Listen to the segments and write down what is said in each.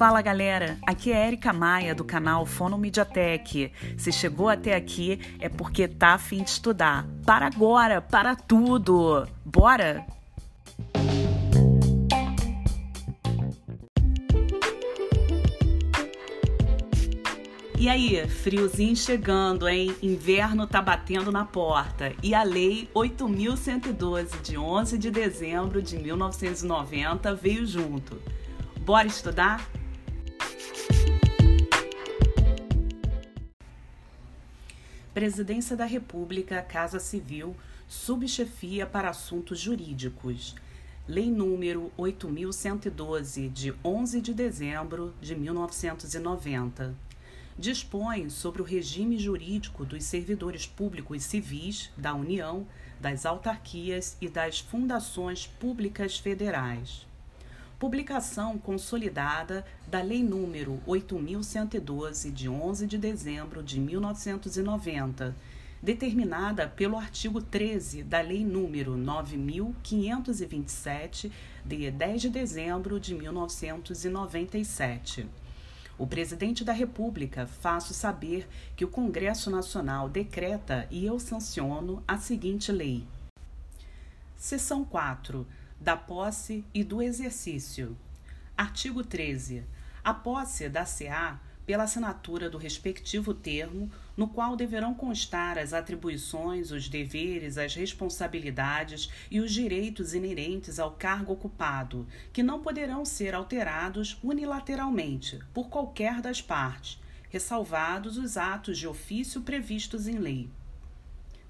Fala galera, aqui é Erika Maia do canal Fono Mediatek. Se chegou até aqui é porque tá afim de estudar. Para agora, para tudo! Bora! E aí, friozinho chegando, hein? Inverno tá batendo na porta. E a Lei 8112, de 11 de dezembro de 1990, veio junto. Bora estudar? Presidência da República, Casa Civil, Subchefia para Assuntos Jurídicos. Lei número 8112, de 11 de dezembro de 1990. Dispõe sobre o regime jurídico dos servidores públicos civis da União, das autarquias e das fundações públicas federais publicação consolidada da Lei número 8112 de 11 de dezembro de 1990, determinada pelo artigo 13 da Lei número 9527 de 10 de dezembro de 1997. O presidente da República faço saber que o Congresso Nacional decreta e eu sanciono a seguinte lei. Seção 4 da posse e do exercício. Artigo 13. A posse da CA pela assinatura do respectivo termo, no qual deverão constar as atribuições, os deveres, as responsabilidades e os direitos inerentes ao cargo ocupado, que não poderão ser alterados unilateralmente por qualquer das partes, ressalvados os atos de ofício previstos em lei.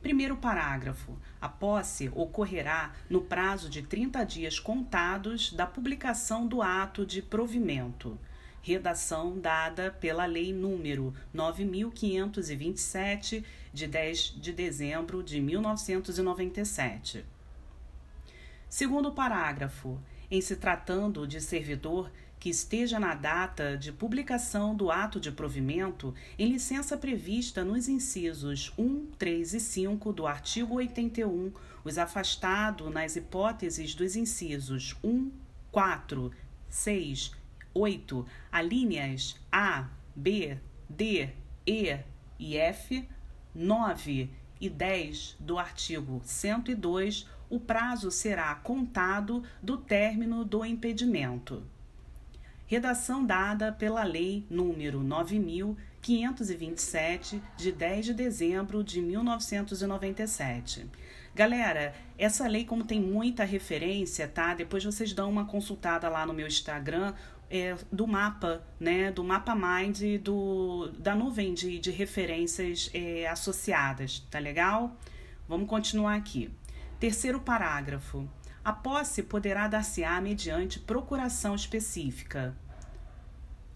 Primeiro parágrafo. A posse ocorrerá no prazo de 30 dias contados da publicação do ato de provimento. Redação dada pela Lei número 9527 de 10 de dezembro de 1997. Segundo parágrafo. Em se tratando de servidor que esteja na data de publicação do ato de provimento em licença prevista nos incisos 1, 3 e 5 do artigo 81, os afastados nas hipóteses dos incisos 1, 4, 6, 8, alíneas A, B, D, E e F, 9 e 10 do artigo 102, o prazo será contado do término do impedimento redação dada pela Lei número 9527 de 10 de dezembro de 1997. Galera, essa lei como tem muita referência, tá? Depois vocês dão uma consultada lá no meu Instagram é, do mapa, né? Do mapa Mind do, da nuvem de, de referências é, associadas, tá legal? Vamos continuar aqui. Terceiro parágrafo. A posse poderá dar-se-á mediante procuração específica.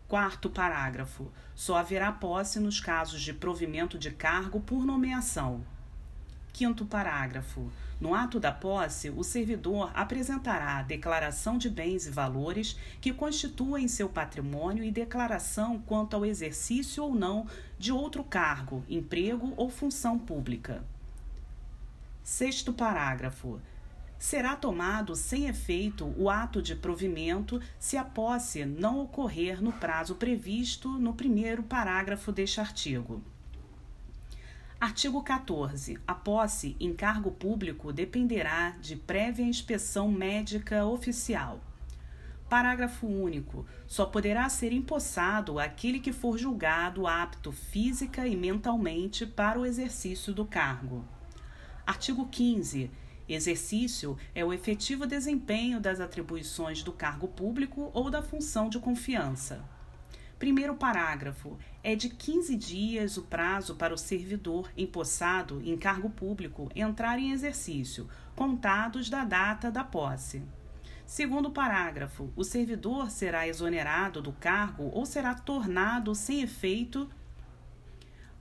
Quarto parágrafo. Só haverá posse nos casos de provimento de cargo por nomeação. Quinto parágrafo. No ato da posse, o servidor apresentará declaração de bens e valores que constituem seu patrimônio e declaração quanto ao exercício ou não de outro cargo, emprego ou função pública. Sexto parágrafo será tomado sem efeito o ato de provimento se a posse não ocorrer no prazo previsto no primeiro parágrafo deste artigo. Artigo 14. A posse em cargo público dependerá de prévia inspeção médica oficial. Parágrafo único. Só poderá ser empossado aquele que for julgado apto física e mentalmente para o exercício do cargo. Artigo 15 Exercício é o efetivo desempenho das atribuições do cargo público ou da função de confiança. Primeiro parágrafo. É de 15 dias o prazo para o servidor empossado em cargo público entrar em exercício, contados da data da posse. Segundo parágrafo. O servidor será exonerado do cargo ou será tornado sem efeito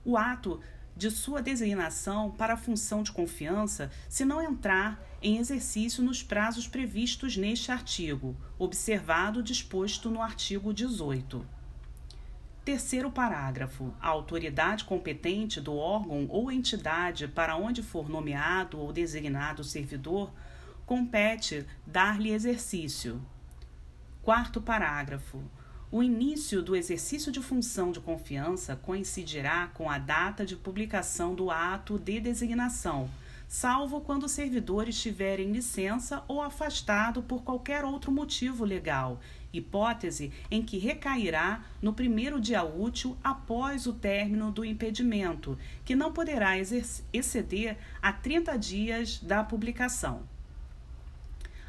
o ato de sua designação para a função de confiança se não entrar em exercício nos prazos previstos neste artigo, observado disposto no artigo 18. Terceiro parágrafo. A autoridade competente do órgão ou entidade para onde for nomeado ou designado o servidor compete dar-lhe exercício. Quarto parágrafo. O início do exercício de função de confiança coincidirá com a data de publicação do ato de designação, salvo quando o servidor estiver em licença ou afastado por qualquer outro motivo legal, hipótese em que recairá no primeiro dia útil após o término do impedimento, que não poderá exceder a 30 dias da publicação.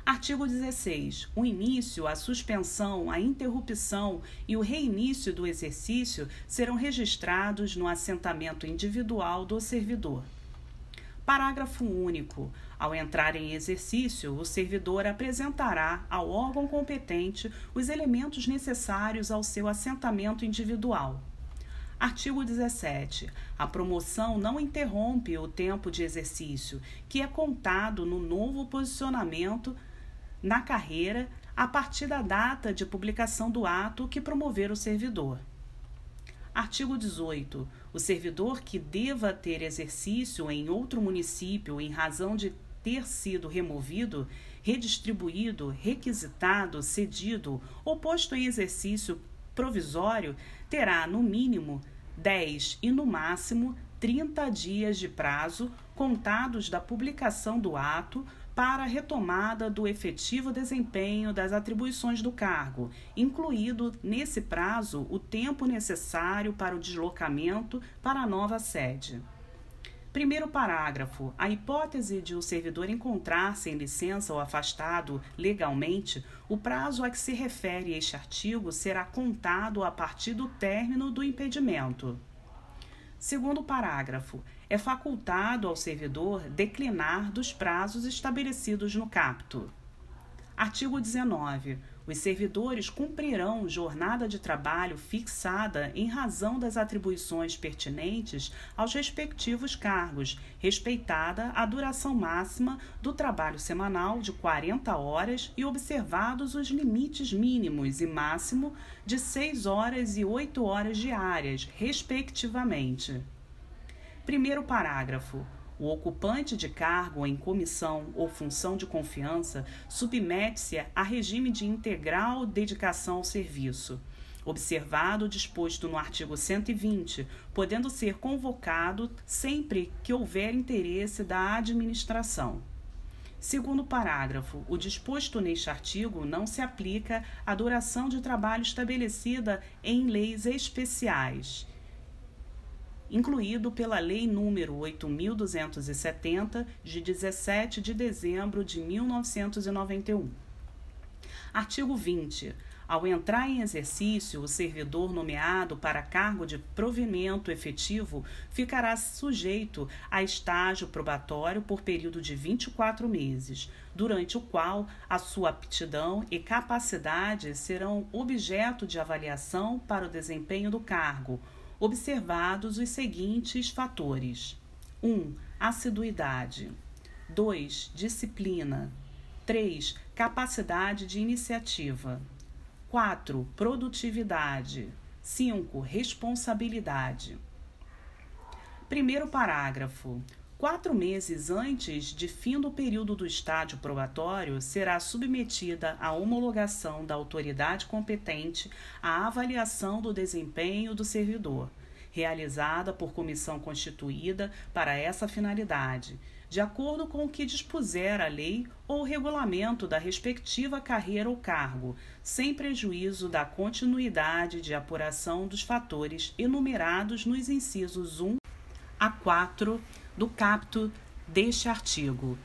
Artigo 16. O início, a suspensão, a interrupção e o reinício do exercício serão registrados no assentamento individual do servidor. Parágrafo único. Ao entrar em exercício, o servidor apresentará ao órgão competente os elementos necessários ao seu assentamento individual. Artigo 17. A promoção não interrompe o tempo de exercício, que é contado no novo posicionamento na carreira a partir da data de publicação do ato que promover o servidor. Artigo 18. O servidor que deva ter exercício em outro município em razão de ter sido removido, redistribuído, requisitado, cedido ou posto em exercício provisório terá, no mínimo, 10 e, no máximo, 30 dias de prazo contados da publicação do ato para a retomada do efetivo desempenho das atribuições do cargo, incluído nesse prazo o tempo necessário para o deslocamento para a nova sede. Primeiro parágrafo. A hipótese de o servidor encontrar-se em licença ou afastado legalmente, o prazo a que se refere este artigo será contado a partir do término do impedimento. Segundo parágrafo é facultado ao servidor declinar dos prazos estabelecidos no capto. Artigo 19. Os servidores cumprirão jornada de trabalho fixada em razão das atribuições pertinentes aos respectivos cargos, respeitada a duração máxima do trabalho semanal de 40 horas e observados os limites mínimos e máximo de 6 horas e 8 horas diárias, respectivamente. Primeiro parágrafo. O ocupante de cargo em comissão ou função de confiança submete-se a regime de integral dedicação ao serviço, observado o disposto no artigo 120, podendo ser convocado sempre que houver interesse da administração. Segundo parágrafo, o disposto neste artigo não se aplica à duração de trabalho estabelecida em leis especiais incluído pela Lei número 8270 de 17 de dezembro de 1991. Artigo 20. Ao entrar em exercício, o servidor nomeado para cargo de provimento efetivo ficará sujeito a estágio probatório por período de 24 meses, durante o qual a sua aptidão e capacidade serão objeto de avaliação para o desempenho do cargo, observados os seguintes fatores: 1. Um, assiduidade. 2. Disciplina. 3. Capacidade de iniciativa. 4. Produtividade. 5. Responsabilidade. Primeiro parágrafo. Quatro meses antes de fim do período do estádio probatório, será submetida à homologação da autoridade competente a avaliação do desempenho do servidor, realizada por comissão constituída para essa finalidade, de acordo com o que dispuser a lei ou regulamento da respectiva carreira ou cargo, sem prejuízo da continuidade de apuração dos fatores enumerados nos incisos 1 a 4 do capto deste artigo.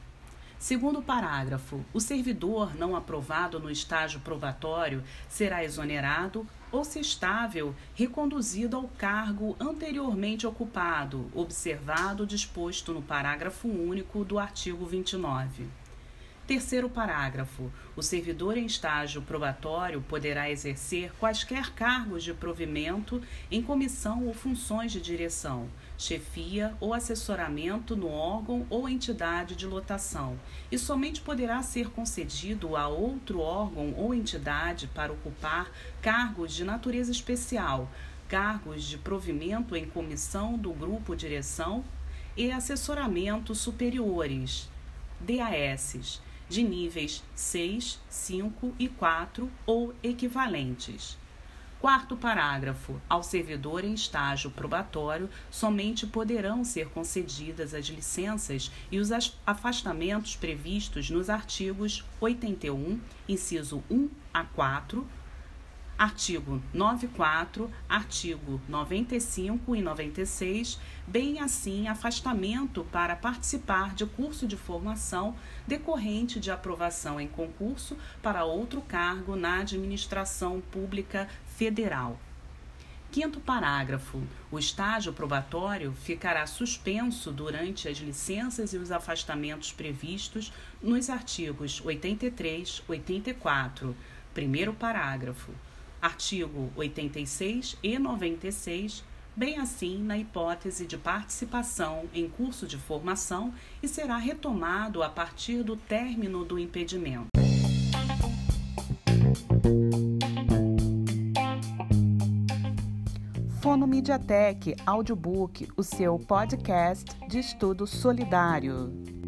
Segundo parágrafo, o servidor não aprovado no estágio probatório será exonerado ou, se estável, reconduzido ao cargo anteriormente ocupado, observado o disposto no parágrafo único do artigo 29. Terceiro parágrafo. O servidor em estágio probatório poderá exercer quaisquer cargos de provimento em comissão ou funções de direção, chefia ou assessoramento no órgão ou entidade de lotação, e somente poderá ser concedido a outro órgão ou entidade para ocupar cargos de natureza especial, cargos de provimento em comissão do grupo direção e assessoramento superiores, DAS de níveis 6, 5 e 4 ou equivalentes. Quarto parágrafo. Ao servidor em estágio probatório, somente poderão ser concedidas as licenças e os afastamentos previstos nos artigos 81, inciso 1 a 4, artigo 94, artigo 95 e 96, bem assim afastamento para participar de curso de formação decorrente de aprovação em concurso para outro cargo na administração pública federal. Quinto parágrafo. O estágio probatório ficará suspenso durante as licenças e os afastamentos previstos nos artigos 83, 84. Primeiro parágrafo artigo 86 e 96, bem assim na hipótese de participação em curso de formação e será retomado a partir do término do impedimento. Fono Mediatek Audiobook, o seu podcast de estudo solidário.